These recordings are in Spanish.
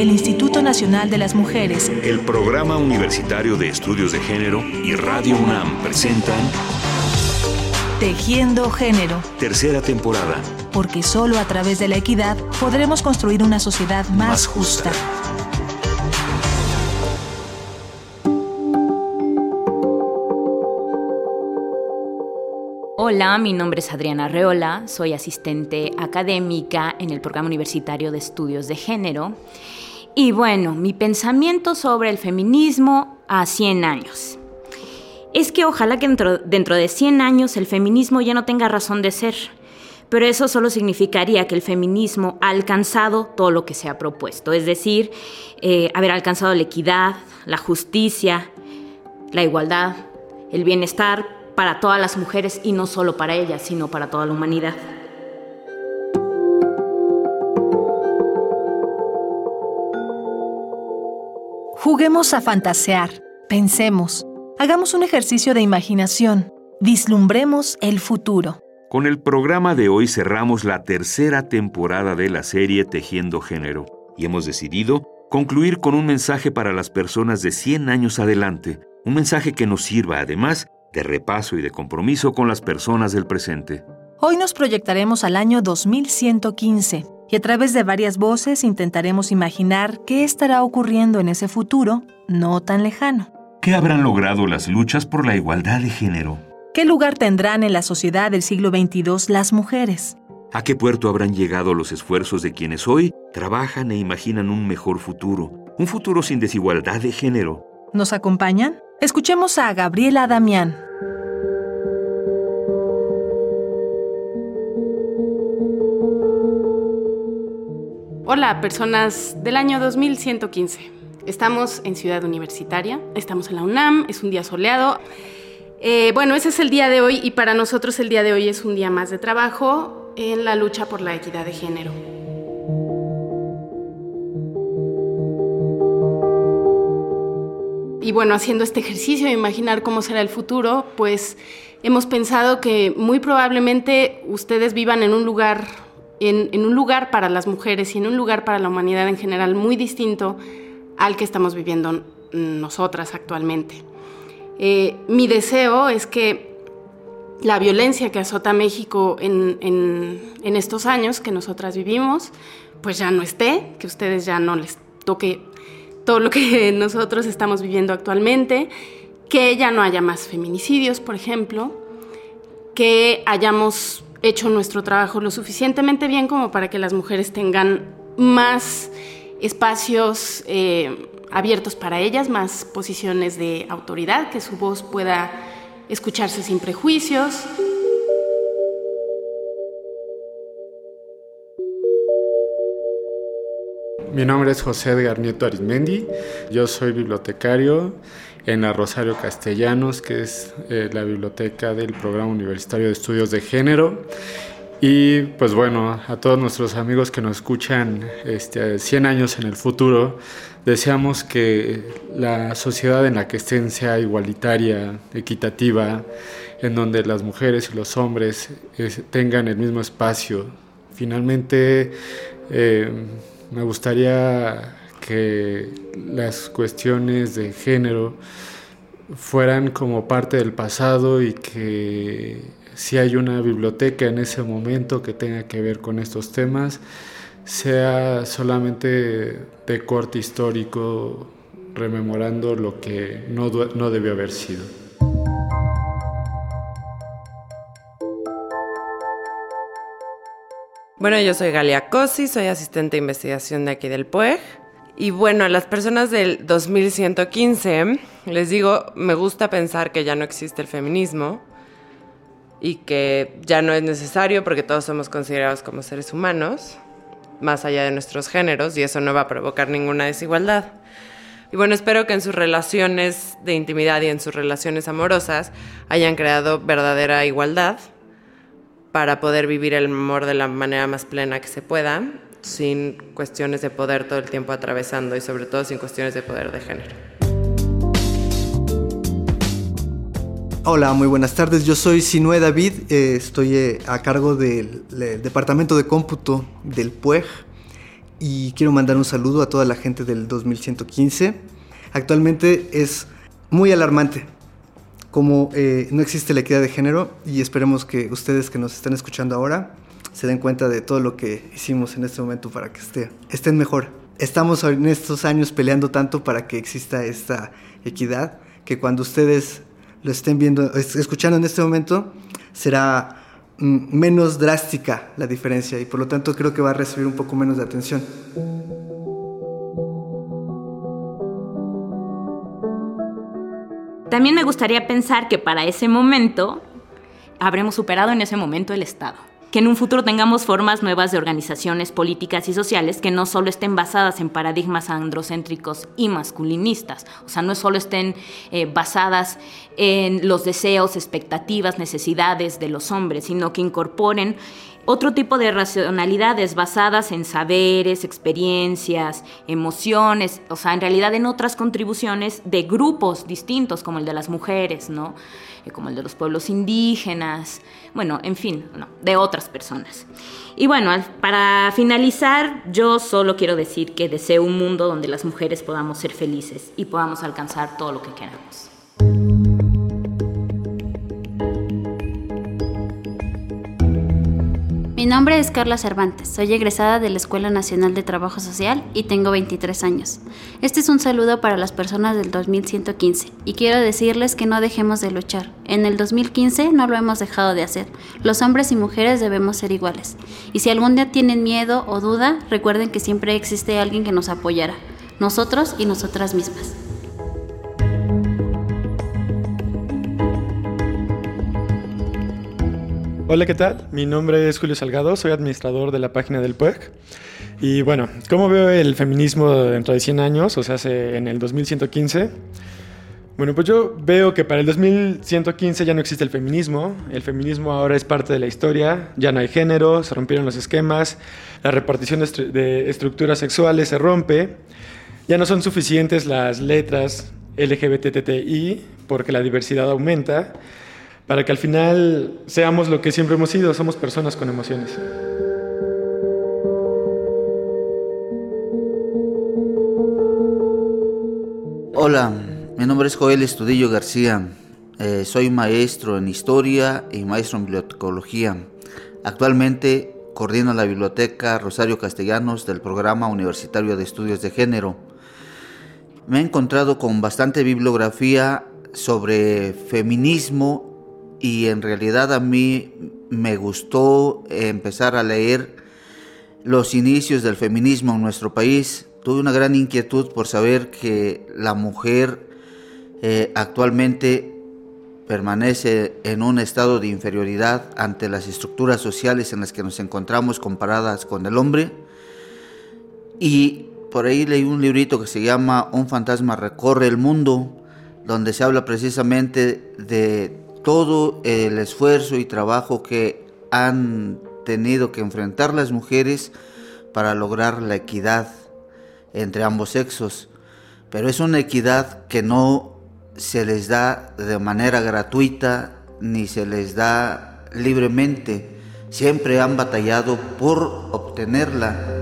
el Instituto Nacional de las Mujeres, el Programa Universitario de Estudios de Género y Radio UNAM presentan Tejiendo Género. Tercera temporada. Porque solo a través de la equidad podremos construir una sociedad más, justa. Hola, mi nombre es Adriana Reola, soy asistente académica en el Programa Universitario de Estudios de Género. Y bueno, mi pensamiento sobre el feminismo a 100 años. Es que ojalá que dentro, dentro de 100 años el feminismo ya no tenga razón de ser, pero eso solo significaría que el feminismo ha alcanzado todo lo que se ha propuesto, es decir, eh, haber alcanzado la equidad, la justicia, la igualdad, el bienestar para todas las mujeres y no solo para ellas, sino para toda la humanidad. Juguemos a fantasear, pensemos, hagamos un ejercicio de imaginación, vislumbremos el futuro. Con el programa de hoy cerramos la tercera temporada de la serie Tejiendo Género y hemos decidido concluir con un mensaje para las personas de 100 años adelante, un mensaje que nos sirva además de repaso y de compromiso con las personas del presente. Hoy nos proyectaremos al año 2115 y a través de varias voces intentaremos imaginar qué estará ocurriendo en ese futuro no tan lejano. ¿Qué habrán logrado las luchas por la igualdad de género? ¿Qué lugar tendrán en la sociedad del siglo XXII las mujeres? ¿A qué puerto habrán llegado los esfuerzos de quienes hoy trabajan e imaginan un mejor futuro? Un futuro sin desigualdad de género. ¿Nos acompañan? Escuchemos a Gabriela Damián. Hola, personas del año 2115. Estamos en Ciudad Universitaria, estamos en la UNAM, es un día soleado. Eh, bueno, ese es el día de hoy y para nosotros el día de hoy es un día más de trabajo en la lucha por la equidad de género. Y bueno, haciendo este ejercicio de imaginar cómo será el futuro, pues hemos pensado que muy probablemente ustedes vivan en un lugar, en, un lugar para las mujeres y en un lugar para la humanidad en general muy distinto al que estamos viviendo nosotras actualmente. Eh, mi deseo es que la violencia que azota México en, en, estos años que nosotras vivimos, pues ya no esté, que ustedes ya no les toque todo lo que nosotros estamos viviendo actualmente, que ya no haya más feminicidios, por ejemplo, que hayamos hecho nuestro trabajo lo suficientemente bien como para que las mujeres tengan más espacios eh, abiertos para ellas, más posiciones de autoridad, que su voz pueda escucharse sin prejuicios. Mi nombre es José Edgar Nieto Arizmendi. Yo soy bibliotecario en la Rosario Castellanos, que es eh, la biblioteca del Programa Universitario de Estudios de Género. Y pues bueno, a todos nuestros amigos que nos escuchan este, 100 años en el futuro, deseamos que la sociedad en la que estén sea igualitaria, equitativa, en donde las mujeres y los hombres tengan el mismo espacio. Finalmente, eh, me gustaría que las cuestiones de género fueran como parte del pasado y que si hay una biblioteca en ese momento que tenga que ver con estos temas, sea solamente de corte histórico, rememorando lo que no, no debió haber sido. Bueno, yo soy Galia Cosi, soy asistente de investigación de aquí del PUEG. Y bueno, a las personas del 2115 les digo, me gusta pensar que ya no existe el feminismo y que ya no es necesario porque todos somos considerados como seres humanos, más allá de nuestros géneros, y eso no va a provocar ninguna desigualdad. Y bueno, espero que en sus relaciones de intimidad y en sus relaciones amorosas hayan creado verdadera igualdad para poder vivir el amor de la manera más plena que se pueda, sin cuestiones de poder todo el tiempo atravesando y sobre todo sin cuestiones de poder de género. Hola, muy buenas tardes. Yo soy Sinue David, eh, estoy eh, a cargo del, Departamento de Cómputo del PUEG y quiero mandar un saludo a toda la gente del 2115. Actualmente es muy alarmante como eh, no existe la equidad de género y esperemos que ustedes que nos están escuchando ahora se den cuenta de todo lo que hicimos en este momento para que esté, estén mejor. Estamos en estos años peleando tanto para que exista esta equidad que cuando ustedes lo estén viendo, escuchando en este momento, será mm, menos drástica la diferencia y por lo tanto creo que va a recibir un poco menos de atención. También me gustaría pensar que para ese momento habremos superado en ese momento el Estado que en un futuro tengamos formas nuevas de organizaciones políticas y sociales que no solo estén basadas en paradigmas androcéntricos y masculinistas, o sea, no solo estén eh, basadas en los deseos, expectativas, necesidades de los hombres, sino que incorporen otro tipo de racionalidades basadas en saberes, experiencias, emociones, o sea, en realidad en otras contribuciones de grupos distintos, como el de las mujeres, ¿no? Eh, como el de los pueblos indígenas, bueno, en fin, de otras personas. Y bueno, para finalizar, yo solo quiero decir que deseo un mundo donde las mujeres podamos ser felices y podamos alcanzar todo lo que queramos. Nombre es Carla Cervantes, soy egresada de la Escuela Nacional de Trabajo Social y tengo 23 años. Este es un saludo para las personas del 2115 y quiero decirles que no dejemos de luchar. En el 2015 no lo hemos dejado de hacer. Los hombres y mujeres debemos ser iguales. Y si algún día tienen miedo o duda, recuerden que siempre existe alguien que nos apoyará, nosotros y nosotras mismas. Hola, ¿qué tal? Mi nombre es Julio Salgado, soy administrador de la página del PUEG. Y bueno, ¿cómo veo el feminismo dentro de 100 años? O sea, en el 2115. Bueno, pues yo veo que para el 2115 ya no existe el feminismo. El feminismo ahora es parte de la historia. Ya no hay género, se rompieron los esquemas, la repartición de estructuras sexuales se rompe. Ya no son suficientes las letras LGBTTI porque la diversidad aumenta para que al final seamos lo que siempre hemos sido, somos personas con emociones. Hola, mi nombre es Joel Estudillo García. Eh, soy maestro en historia y maestro en bibliotecología. Actualmente coordino la biblioteca Rosario Castellanos del programa universitario de estudios de género. Me he encontrado con bastante bibliografía sobre feminismo y en realidad a mí me gustó empezar a leer los inicios del feminismo en nuestro país. Tuve una gran inquietud por saber que la mujer eh, actualmente permanece en un estado de inferioridad ante las estructuras sociales en las que nos encontramos comparadas con el hombre. Y por ahí leí un librito que se llama Un fantasma recorre el mundo, donde se habla precisamente de todo el esfuerzo y trabajo que han tenido que enfrentar las mujeres para lograr la equidad entre ambos sexos. Pero es una equidad que no se les da de manera gratuita ni se les da libremente. Siempre han batallado por obtenerla.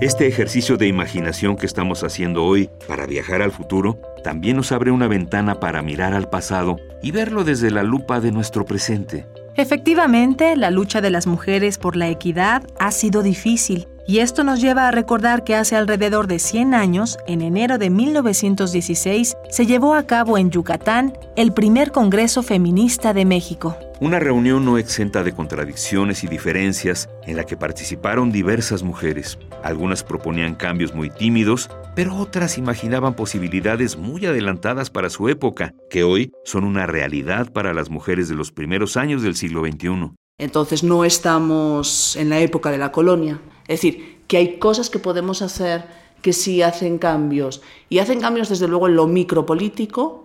Este ejercicio de imaginación que estamos haciendo hoy para viajar al futuro también nos abre una ventana para mirar al pasado y verlo desde la lupa de nuestro presente. Efectivamente, la lucha de las mujeres por la equidad ha sido difícil y esto nos lleva a recordar que hace alrededor de 100 años, en enero de 1916, se llevó a cabo en Yucatán el primer Congreso Feminista de México. Una reunión no exenta de contradicciones y diferencias en la que participaron diversas mujeres. Algunas proponían cambios muy tímidos, pero otras imaginaban posibilidades muy adelantadas para su época, que hoy son una realidad para las mujeres de los primeros años del siglo XXI. Entonces no estamos en la época de la colonia. Es decir, que hay cosas que podemos hacer que sí hacen cambios. Y hacen cambios desde luego en lo micropolítico,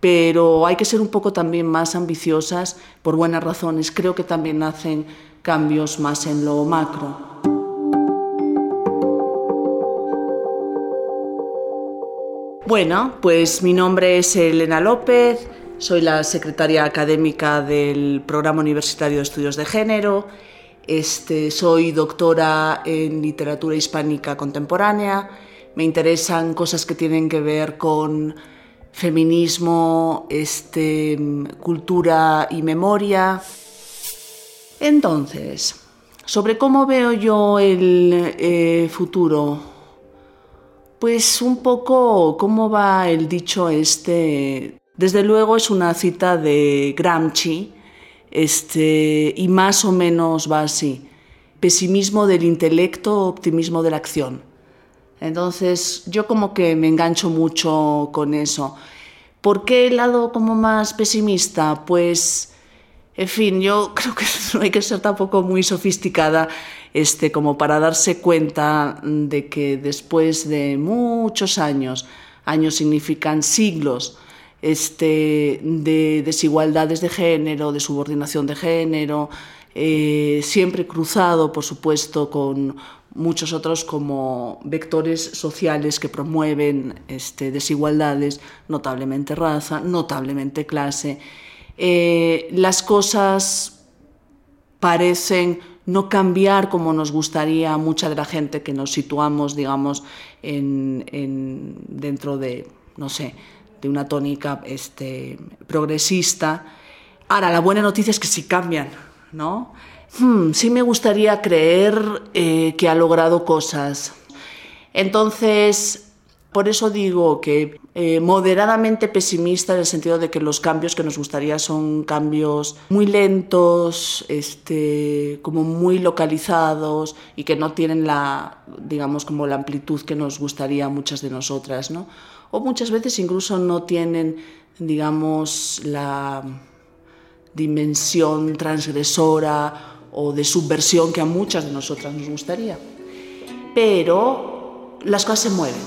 pero hay que ser un poco también más ambiciosas por buenas razones. Creo que también hacen cambios más en lo macro. Bueno, pues mi nombre es Elena López, soy la secretaria académica del Programa Universitario de Estudios de Género. Este, soy doctora en literatura hispánica contemporánea. Me interesan cosas que tienen que ver con feminismo, este, cultura y memoria. Entonces, sobre cómo veo yo el eh, futuro, pues un poco cómo va el dicho este. Desde luego es una cita de Gramsci, este, y más o menos va así. Pesimismo del intelecto, optimismo de la acción. Entonces yo como que me engancho mucho con eso. ¿Por qué el lado como más pesimista? Pues, en fin, yo creo que no hay que ser tampoco muy sofisticada este, como para darse cuenta de que después de muchos años, años significan siglos, este, de desigualdades de género, de subordinación de género, eh, siempre cruzado, por supuesto, con muchos otros como vectores sociales que promueven este, desigualdades, notablemente raza, notablemente clase. Eh, las cosas parecen no cambiar como nos gustaría mucha de la gente que nos situamos, digamos, en, dentro de, no sé, de una tónica este, progresista. Ahora, la buena noticia es que sí cambian, ¿no? Hmm, sí me gustaría creer eh, que ha logrado cosas. Entonces, por eso digo que eh, moderadamente pesimista en el sentido de que los cambios que nos gustaría son cambios muy lentos, este, como muy localizados y que no tienen la, digamos, como la amplitud que nos gustaría a muchas de nosotras, ¿no? O muchas veces incluso no tienen, digamos, la dimensión transgresora o de subversión que a muchas de nosotras nos gustaría. Pero las cosas se mueven.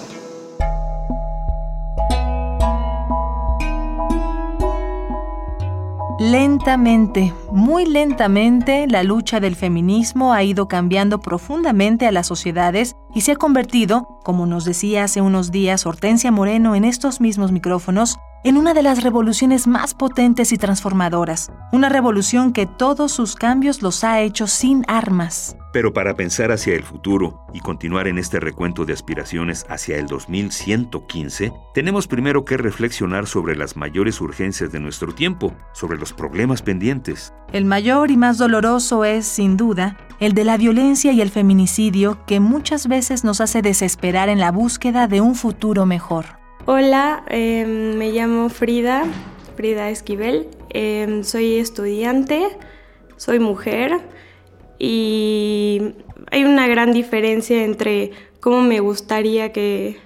Lentamente, muy lentamente, la lucha del feminismo ha ido cambiando profundamente a las sociedades y se ha convertido, como nos decía hace unos días Hortensia Moreno en estos mismos micrófonos, en una de las revoluciones más potentes y transformadoras, una revolución que todos sus cambios los ha hecho sin armas. Pero para pensar hacia el futuro y continuar en este recuento de aspiraciones hacia el 2115, tenemos primero que reflexionar sobre las mayores urgencias de nuestro tiempo, sobre los problemas pendientes. El mayor y más doloroso es, sin duda, el de la violencia y el feminicidio que muchas veces nos hace desesperar en la búsqueda de un futuro mejor. Hola, em, me llamo Frida, Frida Esquivel, em, soy estudiante, soy mujer y hay una gran diferencia entre cómo me gustaría que,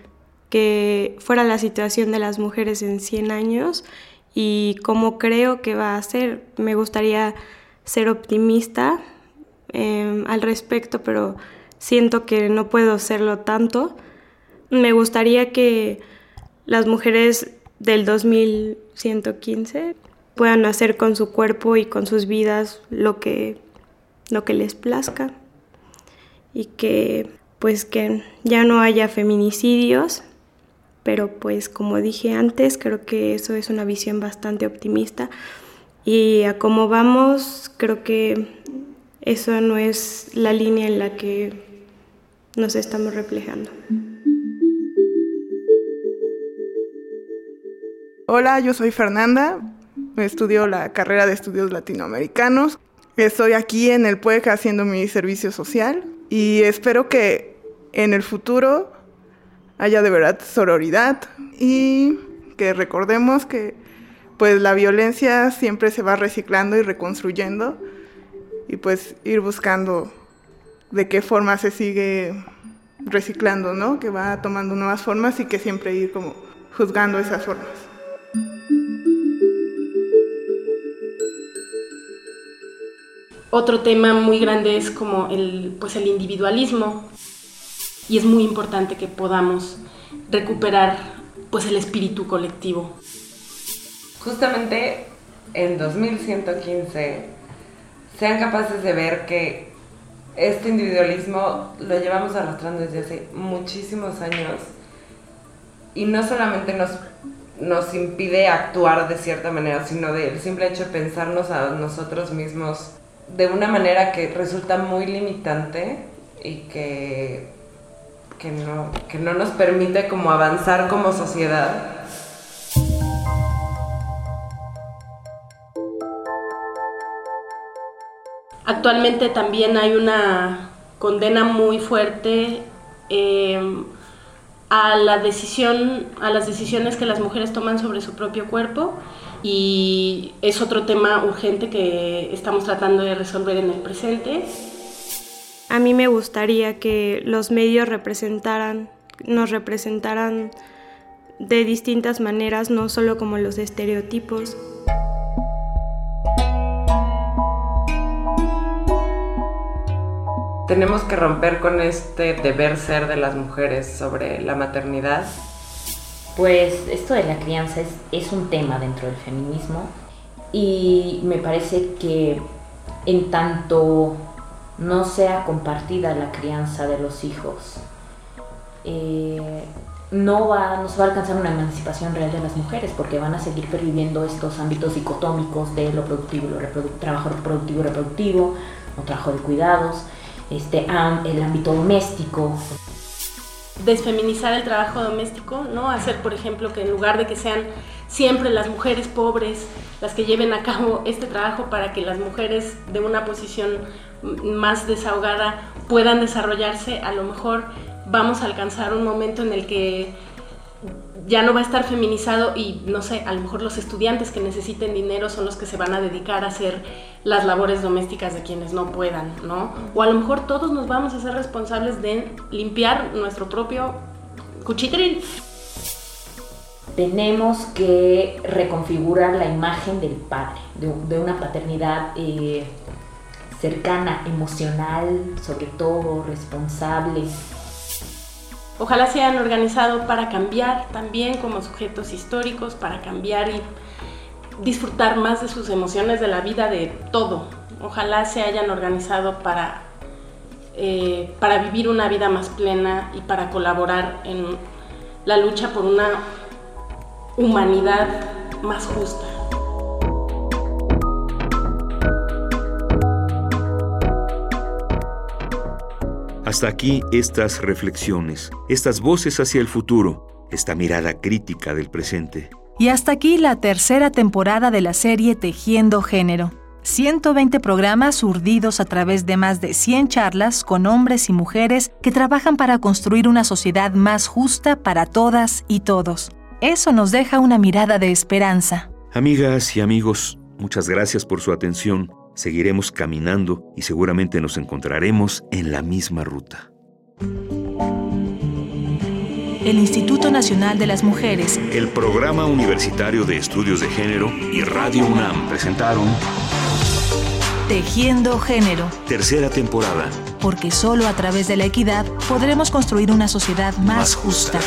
que fuera la situación de las mujeres en 100 años y cómo creo que va a ser. Me gustaría ser optimista em, al respecto, pero siento que no puedo serlo tanto. Me gustaría que las mujeres del 2115 puedan hacer con su cuerpo y con sus vidas lo que, lo que les plazca y que pues que ya no haya feminicidios, pero pues como dije antes, creo que eso es una visión bastante optimista y a cómo vamos, creo que eso no es la línea en la que nos estamos reflejando. Hola, yo soy Fernanda, estudio la carrera de estudios latinoamericanos. Estoy aquí en el PUEC haciendo mi servicio social y espero que en el futuro haya de verdad sororidad y que recordemos que pues la violencia siempre se va reciclando y reconstruyendo y pues ir buscando de qué forma se sigue reciclando, ¿no? Que va tomando nuevas formas y que siempre ir como juzgando esas formas. Otro tema muy grande es como el, pues el individualismo y es muy importante que podamos recuperar pues el espíritu colectivo. Justamente en 2115 sean capaces de ver que este individualismo lo llevamos arrastrando desde hace muchísimos años y no solamente nos nos impide actuar de cierta manera, sino del simple hecho de pensarnos a nosotros mismos de una manera que resulta muy limitante y que, que, no, que no nos permite como avanzar como sociedad. Actualmente también hay una condena muy fuerte eh, a la decisión, a las decisiones que las mujeres toman sobre su propio cuerpo y es otro tema urgente que estamos tratando de resolver en el presente. A mí me gustaría que los medios representaran, nos representaran de distintas maneras, no solo como los estereotipos. tenemos que romper con este deber ser de las mujeres sobre la maternidad? Pues esto de la crianza es, un tema dentro del feminismo y me parece que en tanto no sea compartida la crianza de los hijos, eh, no, va, no se va a alcanzar una emancipación real de las mujeres porque van a seguir perviviendo estos ámbitos dicotómicos de lo productivo, lo trabajo productivo y reproductivo, o trabajo de cuidados este, el ámbito doméstico. Desfeminizar el trabajo doméstico, ¿no? Hacer, por ejemplo, que en lugar de que sean siempre las mujeres pobres las que lleven a cabo este trabajo para que las mujeres de una posición más desahogada puedan desarrollarse, a lo mejor vamos a alcanzar un momento en el que ya no va a estar feminizado y no sé, a lo mejor los estudiantes que necesiten dinero son los que se van a dedicar a hacer las labores domésticas de quienes no puedan, ¿no? O a lo mejor todos nos vamos a ser responsables de limpiar nuestro propio cuchitril. Tenemos que reconfigurar la imagen del padre, de, una paternidad eh, cercana, emocional, sobre todo, responsable, Ojalá se hayan organizado para cambiar también como sujetos históricos, para cambiar y disfrutar más de sus emociones, de la vida, de todo. Ojalá se hayan organizado para, eh, para vivir una vida más plena y para colaborar en la lucha por una humanidad más justa. Hasta aquí estas reflexiones, estas voces hacia el futuro, esta mirada crítica del presente. Y hasta aquí la tercera temporada de la serie Tejiendo Género. 120 programas urdidos a través de más de 100 charlas con hombres y mujeres que trabajan para construir una sociedad más justa para todas y todos. Eso nos deja una mirada de esperanza. Amigas y amigos, muchas gracias por su atención seguiremos caminando y seguramente nos encontraremos en la misma ruta. El Instituto Nacional de las Mujeres, el Programa Universitario de Estudios de Género y Radio UNAM presentaron Tejiendo Género. Tercera temporada. Porque solo a través de la equidad podremos construir una sociedad más, justa.